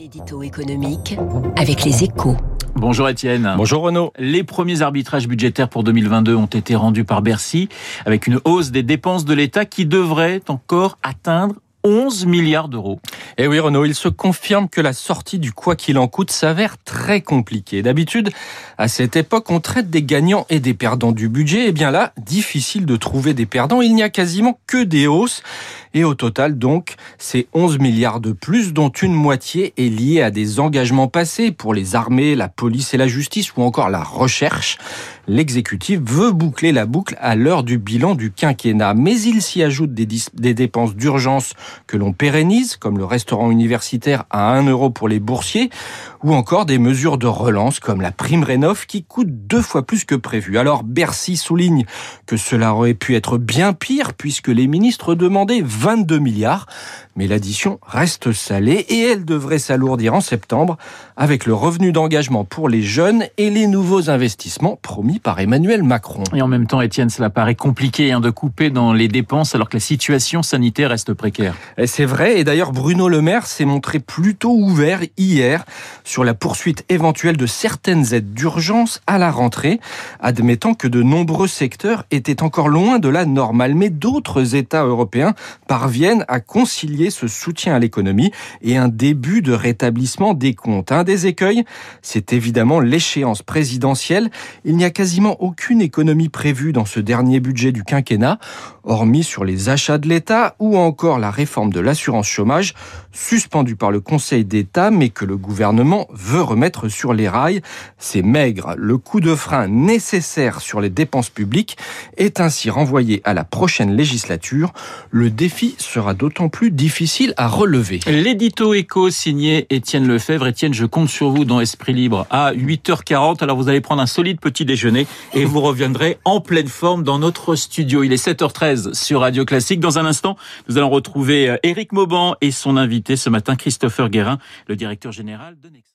L'édito économique avec les échos. Bonjour Étienne. Bonjour Renaud. Les premiers arbitrages budgétaires pour 2022 ont été rendus par Bercy avec une hausse des dépenses de l'État qui devrait encore atteindre 11 milliards d'euros. Et eh oui Renaud, il se confirme que la sortie du quoi qu'il en coûte s'avère très compliquée. D'habitude, à cette époque, on traite des gagnants et des perdants du budget. Et eh bien là, difficile de trouver des perdants. Il n'y a quasiment que des hausses. Et au total, donc, c'est 11 milliards de plus, dont une moitié est liée à des engagements passés pour les armées, la police et la justice ou encore la recherche. L'exécutif veut boucler la boucle à l'heure du bilan du quinquennat, mais il s'y ajoute des, dépenses d'urgence que l'on pérennise, comme le restaurant universitaire à 1 euro pour les boursiers, ou encore des mesures de relance comme la prime rénov qui coûte deux fois plus que prévu. Alors Bercy souligne que cela aurait pu être bien pire puisque les ministres demandaient 22 milliards, mais l'addition reste salée et elle devrait s'alourdir en septembre avec le revenu d'engagement pour les jeunes et les nouveaux investissements promis par Emmanuel Macron. Et en même temps, Étienne, cela paraît compliqué hein, de couper dans les dépenses alors que la situation sanitaire reste précaire. C'est vrai, et d'ailleurs Bruno Le Maire s'est montré plutôt ouvert hier sur la poursuite éventuelle de certaines aides d'urgence à la rentrée, admettant que de nombreux secteurs étaient encore loin de la normale. Mais d'autres États européens parviennent à concilier ce soutien à l'économie et un début de rétablissement des comptes. Un des écueils, c'est évidemment l'échéance présidentielle. Il n'y a quasiment aucune économie prévue dans ce dernier budget du quinquennat, hormis sur les achats de l'État ou encore la réforme de l'assurance chômage, suspendue par le Conseil d'État, mais que le gouvernement veut remettre sur les rails. C'est maigre. Le coup de frein nécessaire sur les dépenses publiques est ainsi renvoyé à la prochaine législature. Le sera d'autant plus difficile à relever. L'édito éco signé Étienne Lefebvre. Étienne, je compte sur vous dans Esprit Libre à 8h40. Alors vous allez prendre un solide petit déjeuner et vous reviendrez en pleine forme dans notre studio. Il est 7h13 sur Radio Classique. Dans un instant, nous allons retrouver Éric Mauban et son invité ce matin, Christopher Guérin, le directeur général de Nexon.